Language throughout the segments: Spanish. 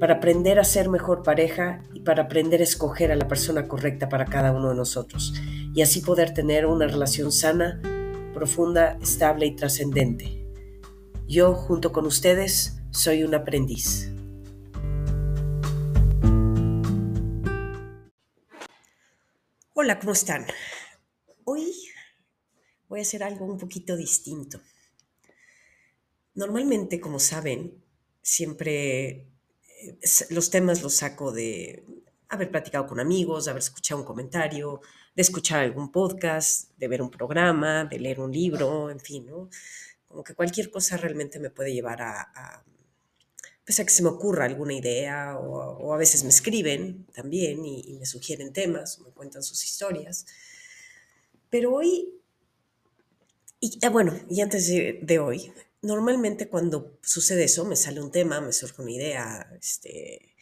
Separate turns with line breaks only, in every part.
para aprender a ser mejor pareja y para aprender a escoger a la persona correcta para cada uno de nosotros y así poder tener una relación sana, profunda, estable y trascendente. Yo, junto con ustedes, soy un aprendiz. Hola, ¿cómo están? Hoy voy a hacer algo un poquito distinto. Normalmente, como saben, siempre los temas los saco de haber platicado con amigos, de haber escuchado un comentario, de escuchar algún podcast, de ver un programa, de leer un libro, en fin, ¿no? Como que cualquier cosa realmente me puede llevar a, pues a que se me ocurra alguna idea o, a veces me escriben también y, me sugieren temas o me cuentan sus historias. Pero hoy, y ah, bueno, y antes de hoy, normalmente cuando sucede eso, me sale un tema, me surge una idea, este,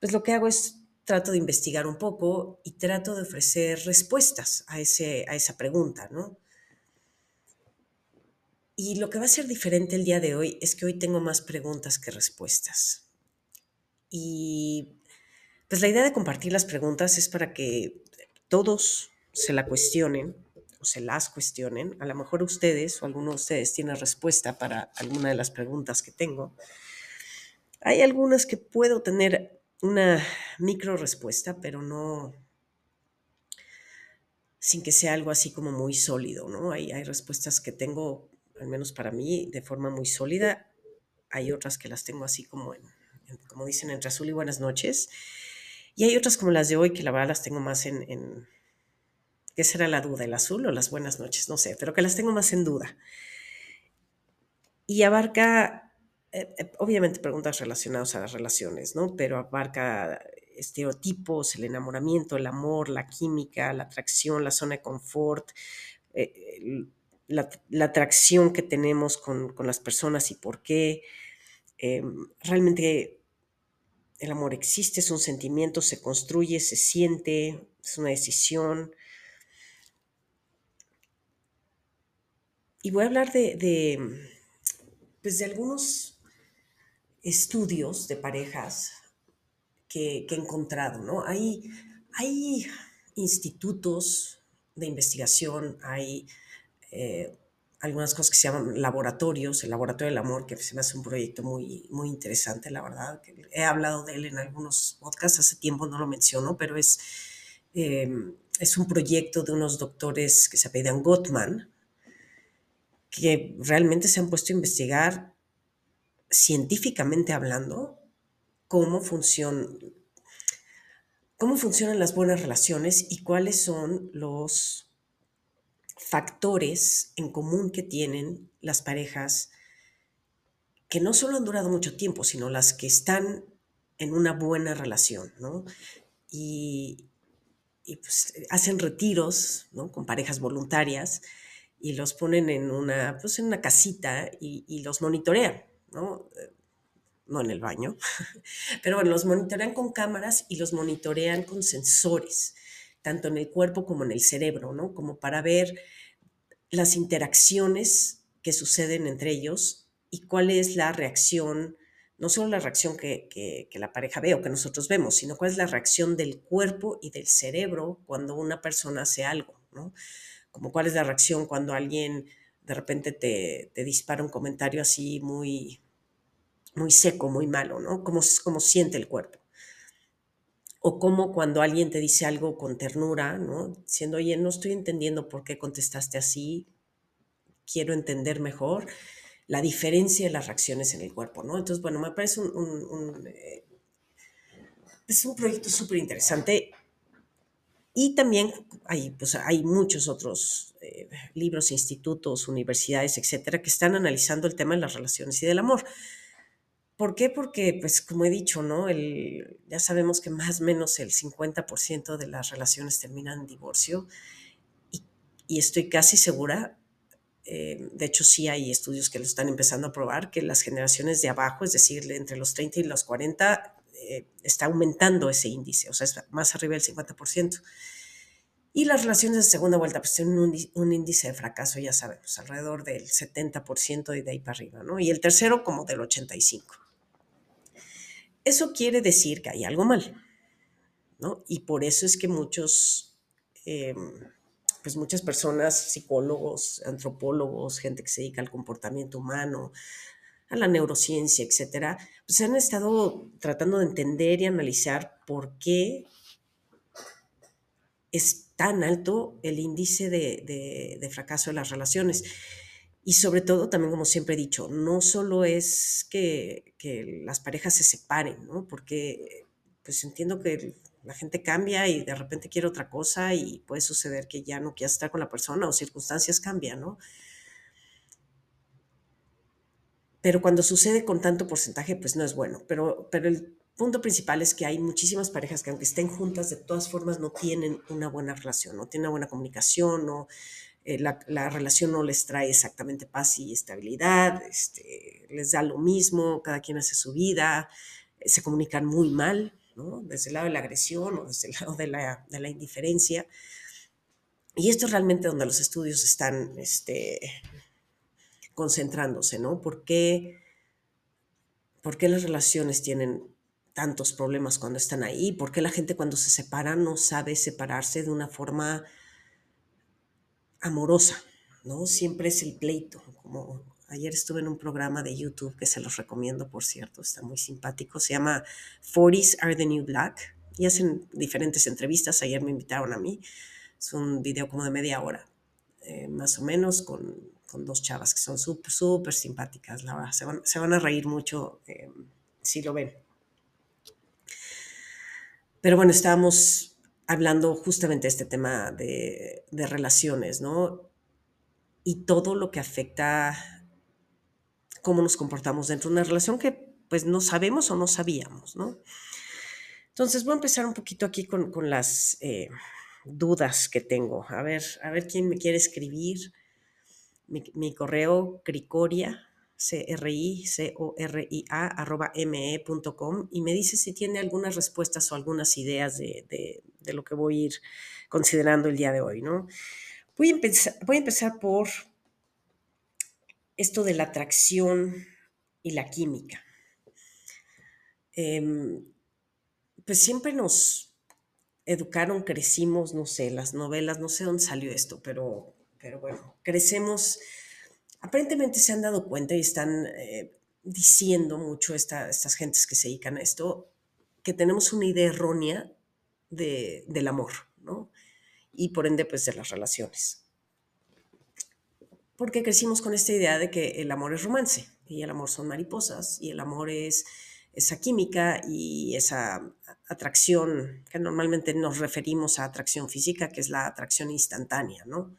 pues lo que hago es trato de investigar un poco y trato de ofrecer respuestas a, ese, a esa pregunta, ¿no? Y lo que va a ser diferente el día de hoy es que hoy tengo más preguntas que respuestas. Y pues la idea de compartir las preguntas es para que todos se la cuestionen se las cuestionen. A lo mejor ustedes o alguno de ustedes tiene respuesta para alguna de las preguntas que tengo. Hay algunas que puedo tener una micro respuesta, pero no sin que sea algo así como muy sólido, ¿no? Hay, hay respuestas que tengo, al menos para mí, de forma muy sólida. Hay otras que las tengo así como, como dicen, entre azul y buenas noches. Y hay otras como las de hoy que la verdad las tengo más en ¿Qué será la duda? ¿El azul o las buenas noches? No sé, pero que las tengo más en duda. Y abarca, eh, eh, obviamente, preguntas relacionadas a las relaciones, ¿no? Pero abarca estereotipos, el enamoramiento, el amor, la química, la atracción, la zona de confort, eh, la, atracción que tenemos con, las personas y por qué. realmente el amor existe, es un sentimiento, se construye, se siente, es una decisión. Y voy a hablar de, pues de algunos estudios de parejas que, he encontrado, ¿no? Hay, hay institutos de investigación, hay eh, algunas cosas que se llaman laboratorios, el Laboratorio del Amor, que se me hace un proyecto muy, muy interesante, la verdad. He hablado de él en algunos podcasts, hace tiempo no lo menciono, pero es, eh, es un proyecto de unos doctores que se apellidan Gottman, que realmente se han puesto a investigar científicamente hablando cómo, cómo funcionan las buenas relaciones y cuáles son los factores en común que tienen las parejas que no solo han durado mucho tiempo, sino las que están en una buena relación, ¿no? Y, pues, hacen retiros, ¿no? Con parejas voluntarias y los ponen en una, pues en una casita y, los monitorean, ¿no? Eh, no en el baño, pero bueno, los monitorean con cámaras y los monitorean con sensores, tanto en el cuerpo como en el cerebro, ¿no? Como para ver las interacciones que suceden entre ellos y cuál es la reacción, no solo la reacción que, que, que, la pareja ve o que nosotros vemos, sino cuál es la reacción del cuerpo y del cerebro cuando una persona hace algo, ¿no? Como cuál es la reacción cuando alguien de repente te, dispara un comentario así muy, muy seco, muy malo, ¿no? Cómo, cómo siente el cuerpo. O como cuando alguien te dice algo con ternura, ¿no? Diciendo, oye, no estoy entendiendo por qué contestaste así, quiero entender mejor la diferencia de las reacciones en el cuerpo, ¿no? Entonces, bueno, me parece un, eh, es un proyecto súper interesante y también hay, pues, hay muchos otros eh, libros, institutos, universidades, etcétera, que están analizando el tema de las relaciones y del amor. ¿Por qué? Porque, pues, como he dicho, ¿no? El, ya sabemos que más o menos el 50% de las relaciones terminan en divorcio y, estoy casi segura, eh, de hecho sí hay estudios que lo están empezando a probar, que las generaciones de abajo, es decir, entre los 30 y los 40, eh, está aumentando ese índice, o sea, es más arriba del 50%. Y las relaciones de segunda vuelta pues tienen un, un, índice de fracaso, ya sabemos, alrededor del 70% y de ahí para arriba, ¿no? Y el tercero como del 85%. Eso quiere decir que hay algo mal, ¿no? Y por eso es que muchos, eh, pues muchas personas, psicólogos, antropólogos, gente que se dedica al comportamiento humano, a la neurociencia, etcétera, pues han estado tratando de entender y analizar por qué es tan alto el índice de, de, fracaso de las relaciones. Y sobre todo, también como siempre he dicho, no solo es que, que las parejas se separen, ¿no? Porque pues entiendo que la gente cambia y de repente quiere otra cosa y puede suceder que ya no quiera estar con la persona o circunstancias cambian, ¿no? Pero cuando sucede con tanto porcentaje, pues no es bueno. Pero, pero el punto principal es que hay muchísimas parejas que aunque estén juntas, de todas formas no tienen una buena relación, no tienen una buena comunicación, no, eh, la, la, relación no les trae exactamente paz y estabilidad, este, les da lo mismo, cada quien hace su vida, eh, se comunican muy mal, ¿no? desde el lado de la agresión o desde el lado de la, de la indiferencia. Y esto es realmente donde los estudios están este, concentrándose, ¿no? ¿Por qué, ¿Por qué las relaciones tienen tantos problemas cuando están ahí? ¿Por qué la gente cuando se separa no sabe separarse de una forma amorosa, ¿no? Siempre es el pleito. Como ayer estuve en un programa de YouTube que se los recomiendo, por cierto, está muy simpático. Se llama 40s Are the New Black y hacen diferentes entrevistas. Ayer me invitaron a mí. Es un video como de media hora, eh, más o menos, con, con, dos chavas que son súper, súper simpáticas, la verdad. Se van, se van a reír mucho eh, si lo ven. Pero bueno, estábamos hablando justamente de este tema de, de, relaciones, ¿no? Y todo lo que afecta cómo nos comportamos dentro de una relación que pues no sabemos o no sabíamos, ¿no? Entonces voy a empezar un poquito aquí con, con las eh, dudas que tengo. A ver, a ver quién me quiere escribir. Mi, correo cricoria C-R-I-C-O-R-I-A, arroba me.com, y me dice si tiene algunas respuestas o algunas ideas de, de, de, lo que voy a ir considerando el día de hoy, ¿no? Voy a empezar, voy a empezar por esto de la atracción y la química. Eh, pues siempre nos educaron, crecimos, no sé, las novelas, no sé dónde salió esto, pero, pero bueno, crecemos aparentemente se han dado cuenta y están eh, diciendo mucho esta, estas gentes que se dedican a esto, que tenemos una idea errónea de, del amor, ¿no? Y por ende, pues de las relaciones. Porque crecimos con esta idea de que el amor es romance y el amor son mariposas y el amor es esa química y esa atracción, que normalmente nos referimos a atracción física, que es la atracción instantánea, ¿no?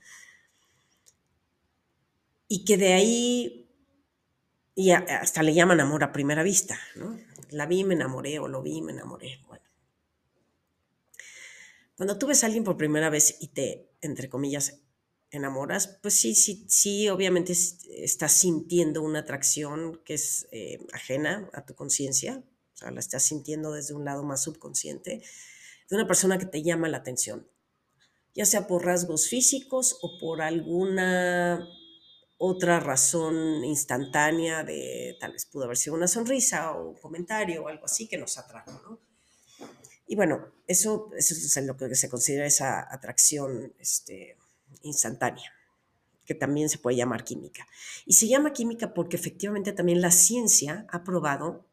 Y que de ahí, y hasta le llaman amor a primera vista, ¿no? La vi, me enamoré, o lo vi, me enamoré. Bueno. Cuando tú ves a alguien por primera vez y te, entre comillas, enamoras, pues sí, sí, sí, obviamente estás sintiendo una atracción que es eh, ajena a tu conciencia, o sea, la estás sintiendo desde un lado más subconsciente, de una persona que te llama la atención, ya sea por rasgos físicos o por alguna otra razón instantánea de tal vez pudo haber sido una sonrisa o un comentario o algo así que nos atrajo, ¿no? Y bueno, eso, es lo que se considera esa atracción este, instantánea, que también se puede llamar química. Y se llama química porque efectivamente también la ciencia ha probado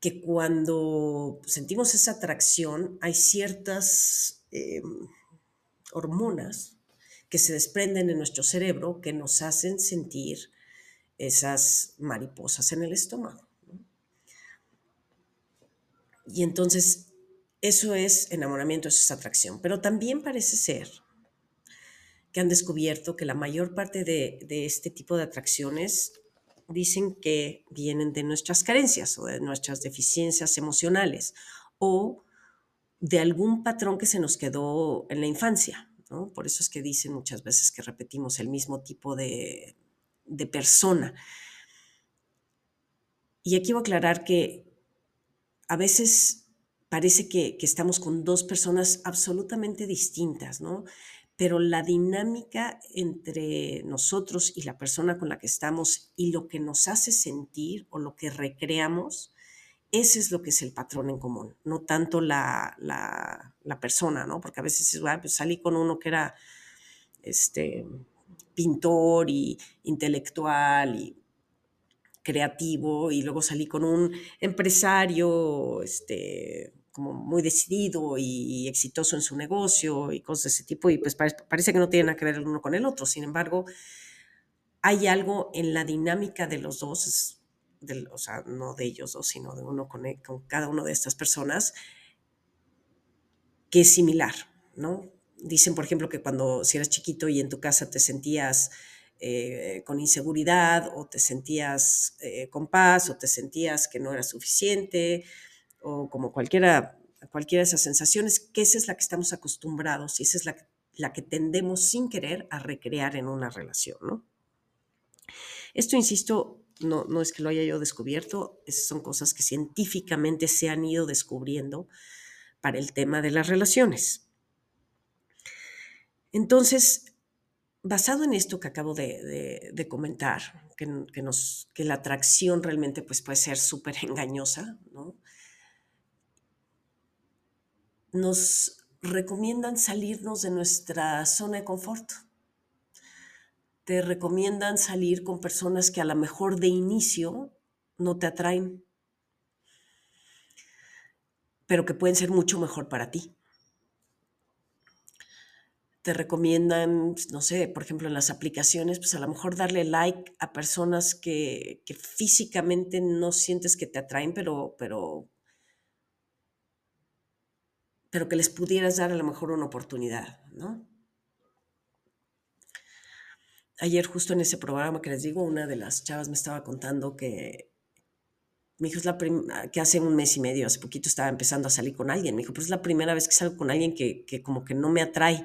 que cuando sentimos esa atracción hay ciertas eh, hormonas que se desprenden en nuestro cerebro que nos hacen sentir esas mariposas en el estómago. Y entonces, eso es enamoramiento, eso es atracción. Pero también parece ser que han descubierto que la mayor parte de, de este tipo de atracciones, dicen que vienen de nuestras carencias o de nuestras deficiencias emocionales o de algún patrón que se nos quedó en la infancia. Por eso es que dicen muchas veces que repetimos el mismo tipo de, persona. Y aquí voy a aclarar que a veces parece que, que, estamos con dos personas absolutamente distintas, ¿no? Pero la dinámica entre nosotros y la persona con la que estamos y lo que nos hace sentir o lo que recreamos ese es lo que es el patrón en común, no tanto la, persona, ¿no? Porque a veces pues salí con uno que era este, pintor y intelectual y creativo y luego salí con un empresario este, como muy decidido y exitoso en su negocio y cosas de ese tipo y pues parece que no tiene nada que ver el uno con el otro. Sin embargo, hay algo en la dinámica de los dos, o sea, no de ellos dos, sino de uno con, con cada una de estas personas, que es similar, ¿no? Dicen, por ejemplo, que cuando si eras chiquito y en tu casa te sentías eh, con inseguridad o te sentías eh, con paz o te sentías que no era suficiente o como cualquiera, cualquiera de esas sensaciones, que esa es la que estamos acostumbrados y esa es la, la que tendemos sin querer a recrear en una relación, ¿no? Esto, insisto, no, es que lo haya yo descubierto, esas son cosas que científicamente se han ido descubriendo para el tema de las relaciones. Entonces, basado en esto que acabo de, comentar, que, nos, que, la atracción realmente pues, puede ser súper engañosa, nos recomiendan salirnos de nuestra zona de confort te recomiendan salir con personas que a lo mejor de inicio no te atraen, pero que pueden ser mucho mejor para ti. Te recomiendan, no sé, por ejemplo, en las aplicaciones, pues a lo mejor darle like a personas que, que físicamente no sientes que te atraen, pero, pero, pero que les pudieras dar a lo mejor una oportunidad, ¿no? Ayer justo en ese programa que les digo, una de las chavas me estaba contando que me dijo, es la que hace un mes y medio, hace poquito estaba empezando a salir con alguien. Me dijo, pues es la primera vez que salgo con alguien que, como que no me atrae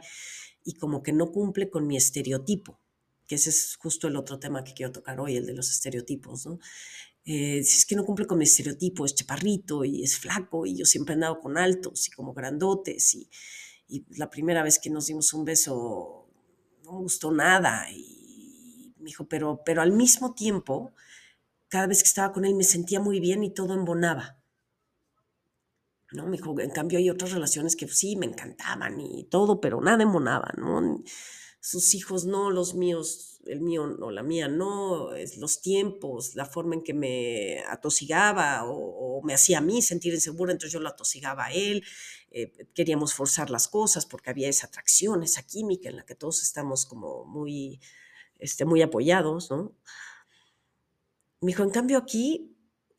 y como que no cumple con mi estereotipo, que ese es justo el otro tema que quiero tocar hoy, el de los estereotipos, ¿no? Eh, si es que no cumple con mi estereotipo, es chaparrito y es flaco y yo siempre he andado con altos y como grandotes y, y la primera vez que nos dimos un beso no me gustó nada y dijo, pero, pero al mismo tiempo, cada vez que estaba con él me sentía muy bien y todo embonaba. ¿no? Me dijo, en cambio hay otras relaciones que sí, me encantaban y todo, pero nada embonaba, ¿no? Sus hijos no, los míos, el mío o la mía no, los tiempos, la forma en que me atosigaba o, me hacía a mí sentir insegura, entonces yo lo atosigaba a él, eh, queríamos forzar las cosas porque había esa atracción, esa química en la que todos estamos como muy este, muy apoyados, ¿no? Me dijo, en cambio aquí,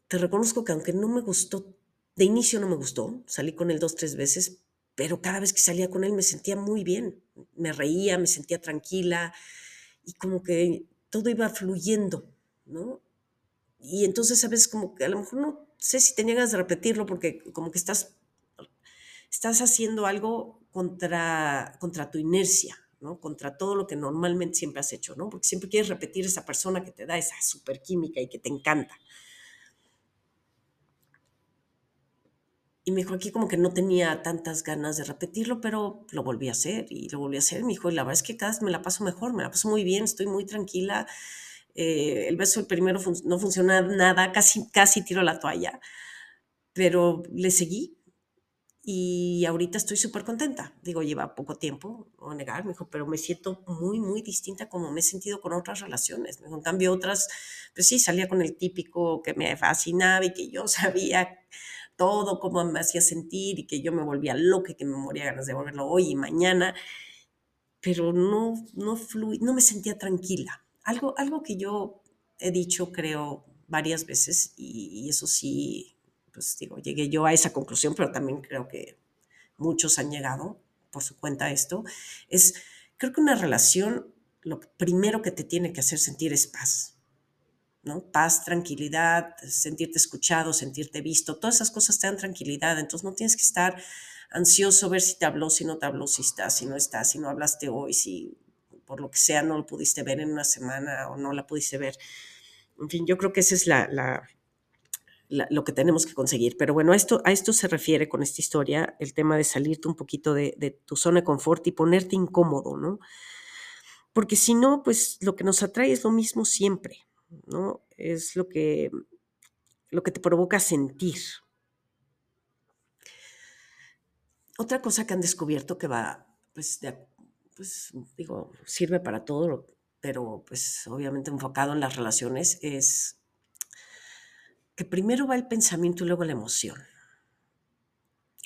te reconozco que aunque no me gustó, de inicio no me gustó, salí con él dos, tres veces, pero cada vez que salía con él me sentía muy bien, me reía, me sentía tranquila y como que todo iba fluyendo, ¿no? Y entonces, ¿sabes? Como que a lo mejor no sé si te ganas de repetirlo porque como que estás, estás haciendo algo contra, contra tu inercia, contra todo lo que normalmente siempre has hecho, ¿no? Porque siempre quieres repetir esa persona que te da esa super química y que te encanta. Y me dijo aquí como que no tenía tantas ganas de repetirlo, pero lo volví a hacer y lo volví a hacer. Me dijo, y la verdad es que cada vez me la paso mejor, me la paso muy bien, estoy muy tranquila. Eh, el beso el primero no funciona nada, casi, casi tiro la toalla, pero le seguí y ahorita estoy súper contenta. Digo, lleva poco tiempo, no negar, me dijo, pero me siento muy, muy distinta como me he sentido con otras relaciones. Me en cambio, otras, pues sí, salía con el típico que me fascinaba y que yo sabía todo, cómo me hacía sentir y que yo me volvía loca que me moría ganas de volverlo hoy y mañana, pero no, no, fluí, no me sentía tranquila. Algo, algo que yo he dicho, creo, varias veces, y eso sí pues digo, llegué yo a esa conclusión, pero también creo que muchos han llegado por su cuenta a esto, es, creo que una relación, lo primero que te tiene que hacer sentir es paz. ¿no? Paz, tranquilidad, sentirte escuchado, sentirte visto, todas esas cosas te dan tranquilidad, entonces no tienes que estar ansioso ver si te habló, si no te habló, si estás, si no estás, si no hablaste hoy, si por lo que sea no lo pudiste ver en una semana o no la pudiste ver. En fin, yo creo que esa es la, lo que tenemos que conseguir. Pero bueno, a esto, se refiere con esta historia, el tema de salirte un poquito de, de tu zona de confort y ponerte incómodo, ¿no? Porque si no, pues lo que nos atrae es lo mismo siempre, ¿no? Es lo que, lo que te provoca sentir. Otra cosa que han descubierto que va, pues, pues digo, sirve para todo, pero pues obviamente enfocado en las relaciones, es que primero va el pensamiento y luego la emoción.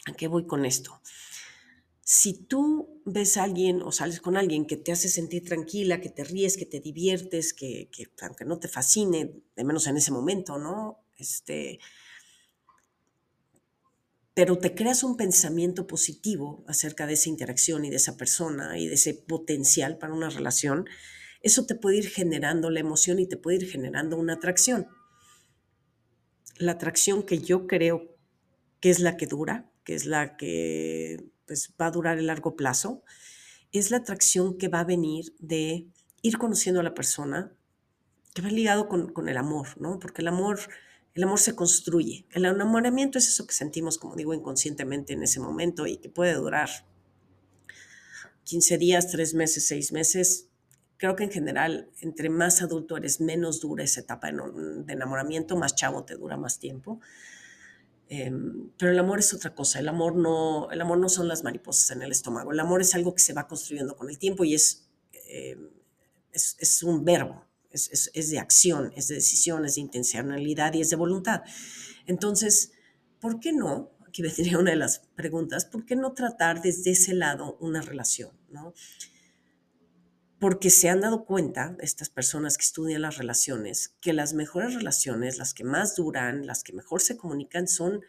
¿A qué voy con esto? si tú ves a alguien o sales con alguien que te hace sentir tranquila, que te ríes, que te diviertes, que, aunque no te fascine, de menos en ese momento, ¿no? Este, pero te creas un pensamiento positivo acerca de esa interacción y de esa persona y de ese potencial para una relación, eso te puede ir generando la emoción y te puede ir generando una atracción. La atracción que yo creo que es la que dura, que es la que pues, va a durar el largo plazo, es la atracción que va a venir de ir conociendo a la persona, que va ligado con, con el amor, ¿no? Porque el amor, el amor se construye. El enamoramiento es eso que sentimos, como digo, inconscientemente en ese momento y que puede durar 15 días, 3 meses, 6 meses. Creo que en general, entre más adulto eres, menos dura esa etapa de enamoramiento, más chavo te dura más tiempo. Em, pero el amor es otra cosa. El amor, no, el amor no son las mariposas en el estómago. El amor es algo que se va construyendo con el tiempo y es, em, es, es, un verbo, es, es, de acción, es de decisión, es de intencionalidad y es de voluntad. Entonces, ¿por qué no? Aquí vendría una de las preguntas, ¿por qué no tratar desde ese lado una relación? ¿no? Porque se han dado cuenta, estas personas que estudian las relaciones, que las mejores relaciones, las que más duran, las que mejor se comunican, son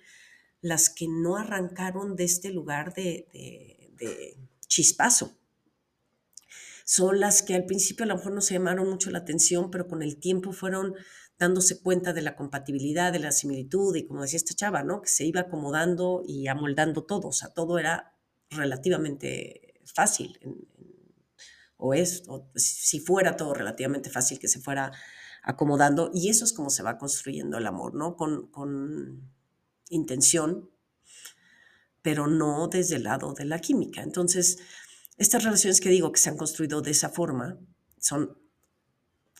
las que no arrancaron de este lugar de, chispazo. Son las que al principio a lo mejor no se llamaron mucho la atención, pero con el tiempo fueron dándose cuenta de la compatibilidad, de la similitud y como decía esta chava, ¿no? Que se iba acomodando y amoldando todo, o sea, todo era relativamente fácil o es, si fuera todo relativamente fácil que se fuera acomodando, y eso es como se va construyendo el amor, ¿no? Con, con intención, pero no desde el lado de la química. Entonces, estas relaciones que digo que se han construido de esa forma son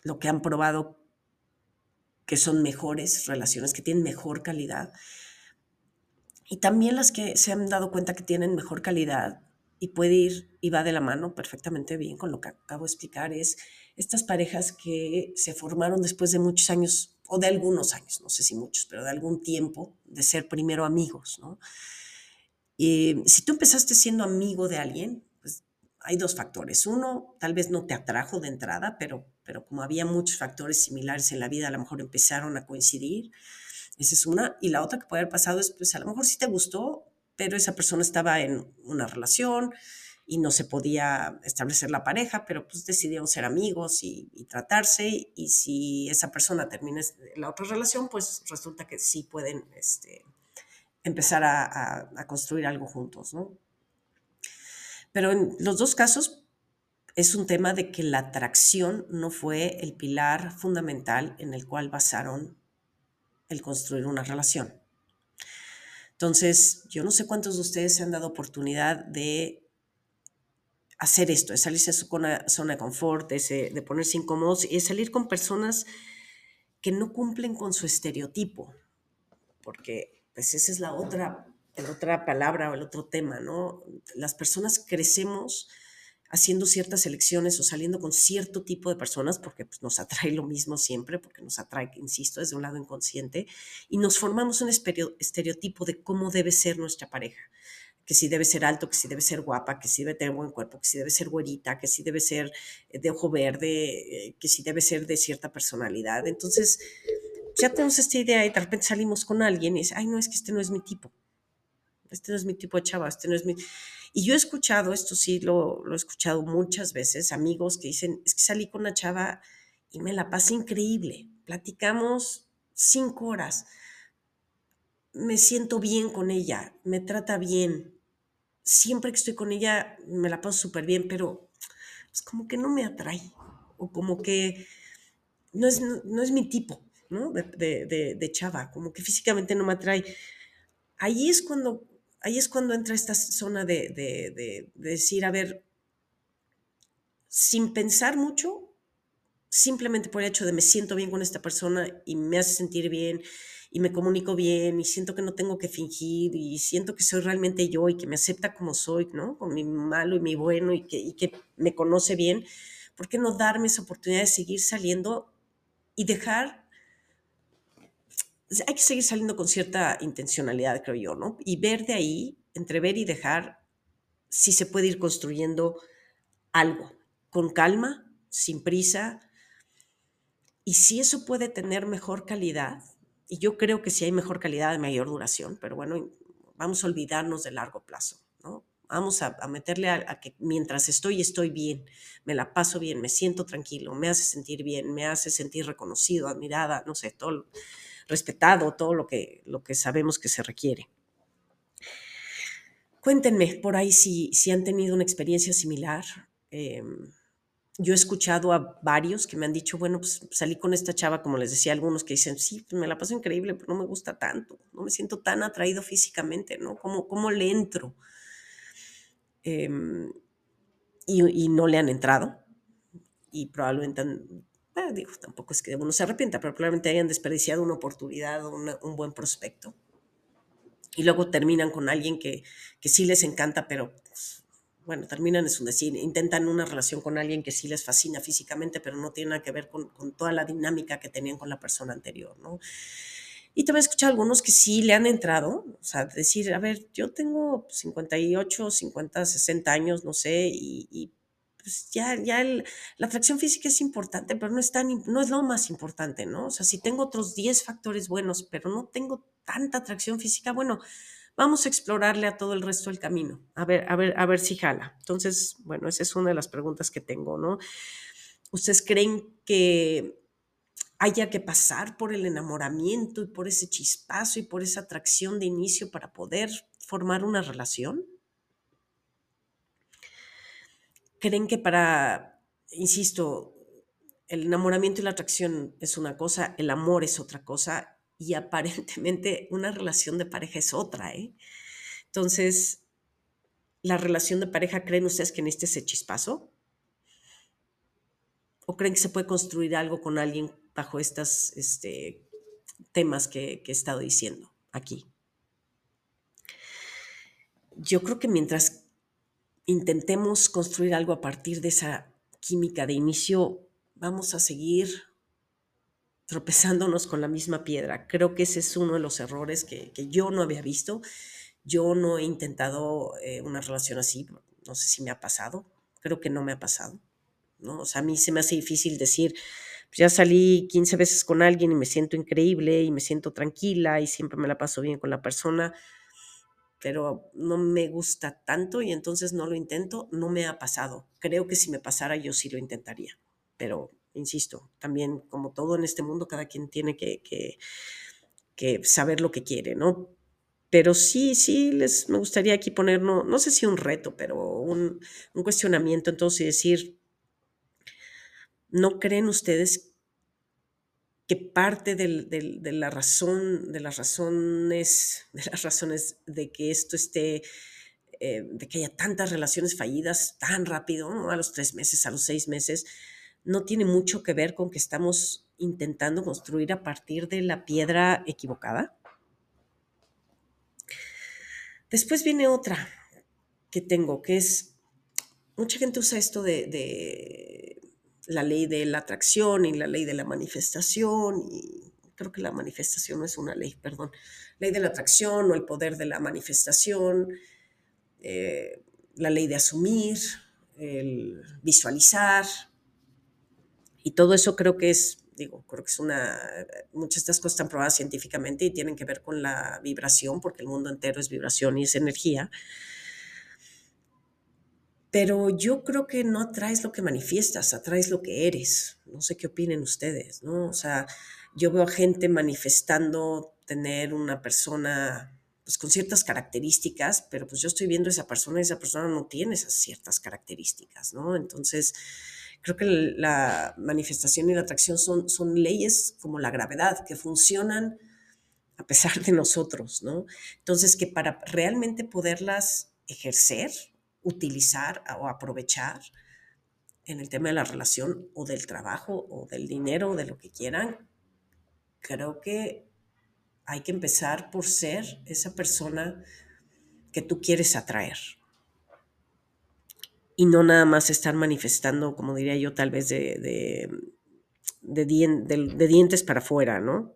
lo que han probado que son mejores relaciones, que tienen mejor calidad. Y también las que se han dado cuenta que tienen mejor calidad y puede ir y va de la mano perfectamente bien con lo que acabo de explicar, es estas parejas que se formaron después de muchos años, o de algunos años, no sé si muchos, pero de algún tiempo, de ser primero amigos, ¿no? Y si tú empezaste siendo amigo de alguien, pues hay dos factores. Uno, tal vez no te atrajo de entrada, pero, pero como había muchos factores similares en la vida, a lo mejor empezaron a coincidir. Esa es una. Y la otra que puede haber pasado es, pues a lo mejor sí te gustó, pero esa persona estaba en una relación y no se podía establecer la pareja, pero pues decidieron ser amigos y, tratarse y si esa persona termina la otra relación, pues resulta que sí pueden este, empezar a, a construir algo juntos, ¿no? Pero en los dos casos es un tema de que la atracción no fue el pilar fundamental en el cual basaron el construir una relación. Entonces, yo no sé cuántos de ustedes se han dado oportunidad de hacer esto, de salirse de su zona de confort, de, de ponerse incómodos y de salir con personas que no cumplen con su estereotipo, porque pues esa es la otra, la otra palabra o el otro tema, ¿no? Las personas crecemos haciendo ciertas elecciones o saliendo con cierto tipo de personas, porque pues, nos atrae lo mismo siempre, porque nos atrae, insisto, desde un lado inconsciente, y nos formamos un estereotipo de cómo debe ser nuestra pareja, que si debe ser alto, que si debe ser guapa, que si debe tener buen cuerpo, que si debe ser güerita, que si debe ser eh, de ojo verde, eh, que si debe ser de cierta personalidad. Entonces, ya tenemos esta idea y de repente salimos con alguien y dice, ay, no, es que este no es mi tipo, este no es mi tipo de chava, este no es mi... Y yo he escuchado, esto sí lo, lo he escuchado muchas veces, amigos que dicen, es que salí con una chava y me la pasé increíble, platicamos cinco horas, me siento bien con ella, me trata bien, siempre que estoy con ella me la paso súper bien, pero es como que no me atrae o como que no es, no es mi tipo, ¿no? De, de, chava, como que físicamente no me atrae. Ahí es cuando, ahí es cuando entra esta zona de, de decir, a ver, sin pensar mucho, simplemente por el hecho de me siento bien con esta persona y me hace sentir bien y me comunico bien y siento que no tengo que fingir y siento que soy realmente yo y que me acepta como soy, ¿no? Con mi malo y mi bueno y que, y que me conoce bien, ¿por qué no darme esa oportunidad de seguir saliendo y dejar... Hay que seguir saliendo con cierta intencionalidad, creo yo, ¿no? Y ver de ahí, entre ver y dejar, si se puede ir construyendo algo, con calma, sin prisa, y si eso puede tener mejor calidad, y yo creo que sí hay mejor calidad de mayor duración, pero bueno, vamos a olvidarnos de largo plazo, ¿no? Vamos a, meterle a, que mientras estoy, estoy bien, me la paso bien, me siento tranquilo, me hace sentir bien, me hace sentir reconocido, admirada, no sé, todo, respetado, todo lo que, lo que sabemos que se requiere. Cuéntenme por ahí si, si han tenido una experiencia similar. Em, yo he escuchado a varios que me han dicho, bueno, pues salí con esta chava, como les decía algunos que dicen, sí, pues me la paso increíble, pero no me gusta tanto, no me siento tan atraído físicamente, ¿no? ¿Cómo, cómo le entro? Em, y, no le han entrado. Y probablemente, eh, digo, tampoco es que uno se arrepienta, pero probablemente hayan desperdiciado una oportunidad o un buen prospecto. Y luego terminan con alguien que, que sí les encanta, pero pues, bueno, terminan es un decir, intentan una relación con alguien que sí les fascina físicamente, pero no tiene nada que ver con, toda la dinámica que tenían con la persona anterior, ¿no? Y también he escuchado algunos que sí le han entrado, o sea, decir, a ver, yo tengo 58, 50, 60 años, no sé, y, pues ya, ya la atracción física es importante, pero no es, tan, no es lo más importante, ¿no? O sea, si tengo otros 10 factores buenos, pero no tengo tanta atracción física, bueno, vamos a explorarle a todo el resto del camino, a ver, a ver, a ver si jala. Entonces, bueno, esa es una de las preguntas que tengo, ¿no? ¿Ustedes creen que haya que pasar por el enamoramiento y por ese chispazo y por esa atracción de inicio para poder formar una relación? ¿Creen que para, insisto, el enamoramiento y la atracción es una cosa, el amor es otra cosa y aparentemente una relación de pareja es otra, ¿eh? Entonces, ¿la relación de pareja creen ustedes que en este ese chispazo? ¿O creen que se puede construir algo con alguien bajo estos este, temas que, que he estado diciendo aquí? Yo creo que mientras intentemos construir algo a partir de esa química de inicio, vamos a seguir tropezándonos con la misma piedra. Creo que ese es uno de los errores que, yo no había visto. Yo no he intentado eh, una relación así, no sé si me ha pasado, creo que no me ha pasado. ¿no? O sea, a mí se me hace difícil decir, pues ya salí 15 veces con alguien y me siento increíble y me siento tranquila y siempre me la paso bien con la persona, pero no me gusta tanto y entonces no lo intento, no me ha pasado. Creo que si me pasara yo sí lo intentaría, pero insisto, también como todo en este mundo, cada quien tiene que, que, saber lo que quiere, ¿no? Pero sí, sí, les, me gustaría aquí poner, no, no sé si un reto, pero un, un cuestionamiento entonces y decir, ¿no creen ustedes que parte de la razón, de las razones, de las razones de que esto esté, eh, de que haya tantas relaciones fallidas tan rápido, a los tres meses, a los seis meses, no tiene mucho que ver con que estamos intentando construir a partir de la piedra equivocada. Después viene otra que tengo, que es, mucha gente usa esto de, la ley de la atracción y la ley de la manifestación, y creo que la manifestación no es una ley, perdón, ley de la atracción o el poder de la manifestación, eh, la ley de asumir, el visualizar, y todo eso creo que es, digo, creo que es una, muchas de estas cosas están probadas científicamente y tienen que ver con la vibración, porque el mundo entero es vibración y es energía. Pero yo creo que no atraes lo que manifiestas, atraes lo que eres. No sé qué opinen ustedes, ¿no? O sea, yo veo a gente manifestando tener una persona pues con ciertas características, pero pues yo estoy viendo a esa persona y esa persona no tiene esas ciertas características, ¿no? Entonces, creo que la manifestación y la atracción son, son leyes como la gravedad, que funcionan a pesar de nosotros, ¿no? Entonces, que para realmente poderlas ejercer, utilizar o aprovechar en el tema de la relación o del trabajo o del dinero o de lo que quieran, creo que hay que empezar por ser esa persona que tú quieres atraer. Y no nada más estar manifestando, como diría yo, tal vez de, de, dientes para afuera, ¿no?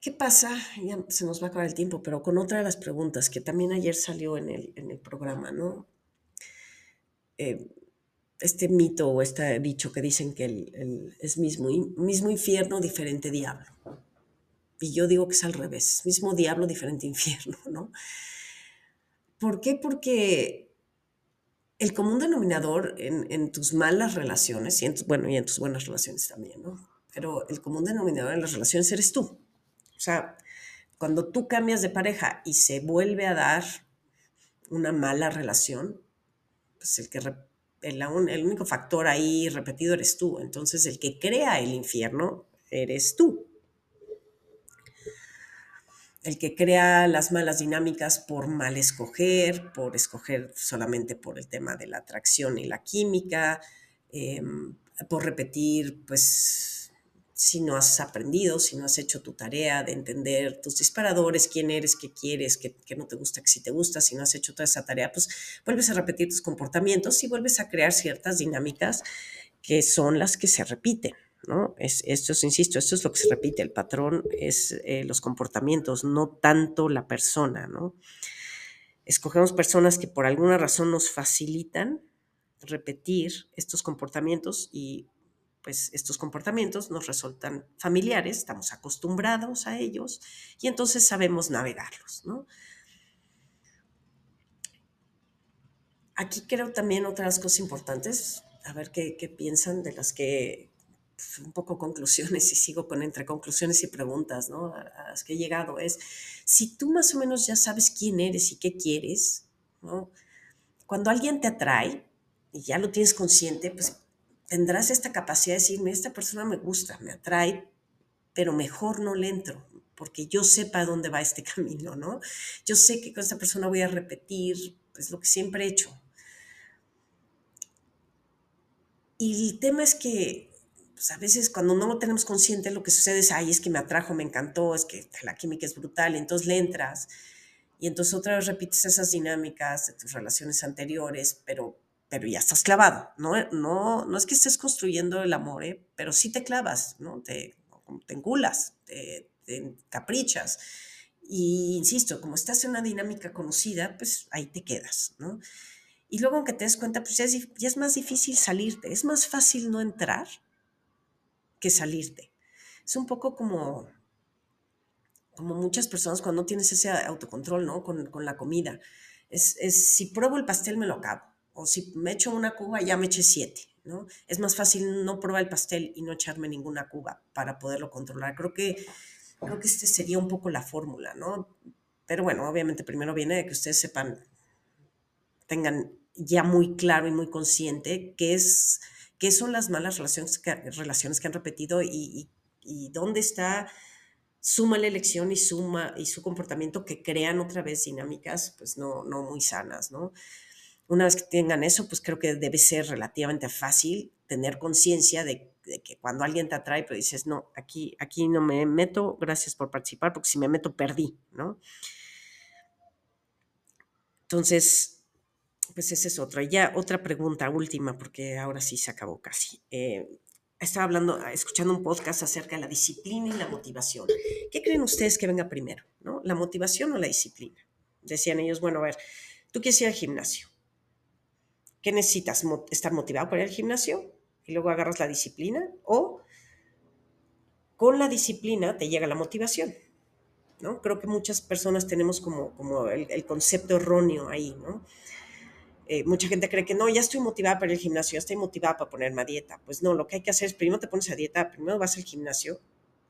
¿Qué pasa? Ya se nos va a acabar el tiempo, pero con otra de las preguntas que también ayer salió en el, en el programa, ¿no? Eh, este mito o este dicho que dicen que el, es mismo, mismo infierno, diferente diablo. Y yo digo que es al revés, mismo diablo, diferente infierno, ¿no? ¿Por qué? Porque el común denominador en, tus malas relaciones, y en bueno, y en tus buenas relaciones también, ¿no? Pero el común denominador en las relaciones eres tú. O sea, cuando tú cambias de pareja y se vuelve a dar una mala relación, pues el que el, el único factor ahí repetido eres tú. Entonces el que crea el infierno eres tú. El que crea las malas dinámicas por mal escoger, por escoger solamente por el tema de la atracción y la química, em, por repetir pues si no has aprendido, si no has hecho tu tarea de entender tus disparadores, quién eres, qué quieres, qué, no te gusta, qué sí te gusta, si no has hecho toda esa tarea, pues vuelves a repetir tus comportamientos y vuelves a crear ciertas dinámicas que son las que se repiten. ¿no? Es, esto es, insisto, esto es lo que se repite, el patrón es eh, los comportamientos, no tanto la persona, ¿no? Escogemos personas que por alguna razón nos facilitan repetir estos comportamientos y pues estos comportamientos nos resultan familiares, estamos acostumbrados a ellos y entonces sabemos navegarlos, ¿no? Aquí creo también otras cosas importantes, a ver qué, piensan de las que, pues, un poco conclusiones y sigo con entre conclusiones y preguntas, ¿no? A, las que he llegado es, si tú más o menos ya sabes quién eres y qué quieres. Cuando alguien te atrae y ya lo tienes consciente, pues tendrás esta capacidad de decirme, esta persona me gusta, me atrae, pero mejor no le entro, porque yo sé para dónde va este camino, ¿no? Yo sé que con esta persona voy a repetir pues, lo que siempre he hecho. Y el tema es que pues, a veces cuando no lo tenemos consciente, lo que sucede es, ay, es que me atrajo, me encantó, es que la química es brutal, entonces le entras. Y entonces otra vez repites esas dinámicas de tus relaciones anteriores, pero pero ya estás clavado. No, no, no es que estés construyendo el amor, ¿eh? pero sí te clavas, ¿no? Te, te engulas, te, te caprichas. Y insisto, como estás en una dinámica conocida, pues ahí te quedas, ¿no? Y luego, aunque te des cuenta, pues ya es, ya es más difícil salirte. Es más fácil no entrar que salirte. Es un poco como, como muchas personas cuando no tienes ese autocontrol, ¿no? Con, con la comida. Es, es, si pruebo el pastel, me lo acabo o si me echo una cuba, ya me eché siete, ¿no? Es más fácil no probar el pastel y no echarme ninguna cuba para poderlo controlar. Creo que, creo que este sería un poco la fórmula, ¿no? Pero bueno, obviamente primero viene de que ustedes sepan, tengan ya muy claro y muy consciente qué, es, qué son las malas relaciones que, relaciones que han repetido y, y, dónde está su mala elección y su, y su comportamiento que crean otra vez dinámicas pues no, no muy sanas, ¿no? Una vez que tengan eso, pues creo que debe ser relativamente fácil tener conciencia de, que cuando alguien te atrae, pues dices, no, aquí, aquí no me meto, gracias por participar, porque si me meto, perdí, ¿no? Entonces, pues esa es otra. Ya otra pregunta, última, porque ahora sí se acabó casi. Eh, estaba hablando, escuchando un podcast acerca de la disciplina y la motivación. ¿Qué creen ustedes que venga primero, no? ¿La motivación o la disciplina? Decían ellos, bueno, a ver, tú quieres ir al gimnasio ¿Qué necesitas? ¿Estar motivado para ir al gimnasio? Y luego agarras la disciplina. O con la disciplina te llega la motivación. ¿no? Creo que muchas personas tenemos como, como el, concepto erróneo ahí, ¿no? Eh, mucha gente cree que no, ya estoy motivada para ir al gimnasio, ya estoy motivada para ponerme a dieta. Pues no, lo que hay que hacer es primero te pones a dieta, primero vas al gimnasio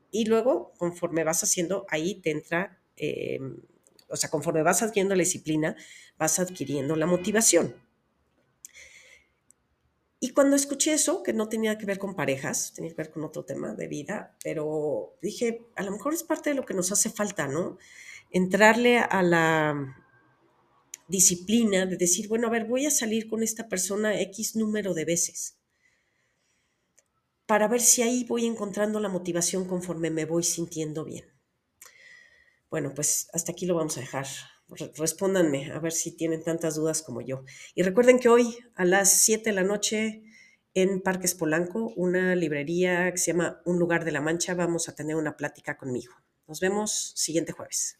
y luego, conforme vas haciendo, ahí te entra, em, o sea, conforme vas adquiriendo la disciplina, vas adquiriendo la motivación. Y cuando escuché eso, que no tenía que ver con parejas, tenía que ver con otro tema de vida, pero dije, a lo mejor es parte de lo que nos hace falta, ¿no? Entrarle a la disciplina de decir, bueno, a ver, voy a salir con esta persona X número de veces para ver si ahí voy encontrando la motivación conforme me voy sintiendo bien. Bueno, pues hasta aquí lo vamos a dejar respóndanme a ver si tienen tantas dudas como yo. Y recuerden que hoy a las 7 de la noche en Parques Polanco, una librería que se llama Un lugar de la Mancha, vamos a tener una plática conmigo. Nos vemos siguiente jueves.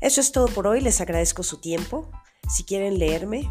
Eso es todo por hoy, les agradezco su tiempo. Si quieren leerme,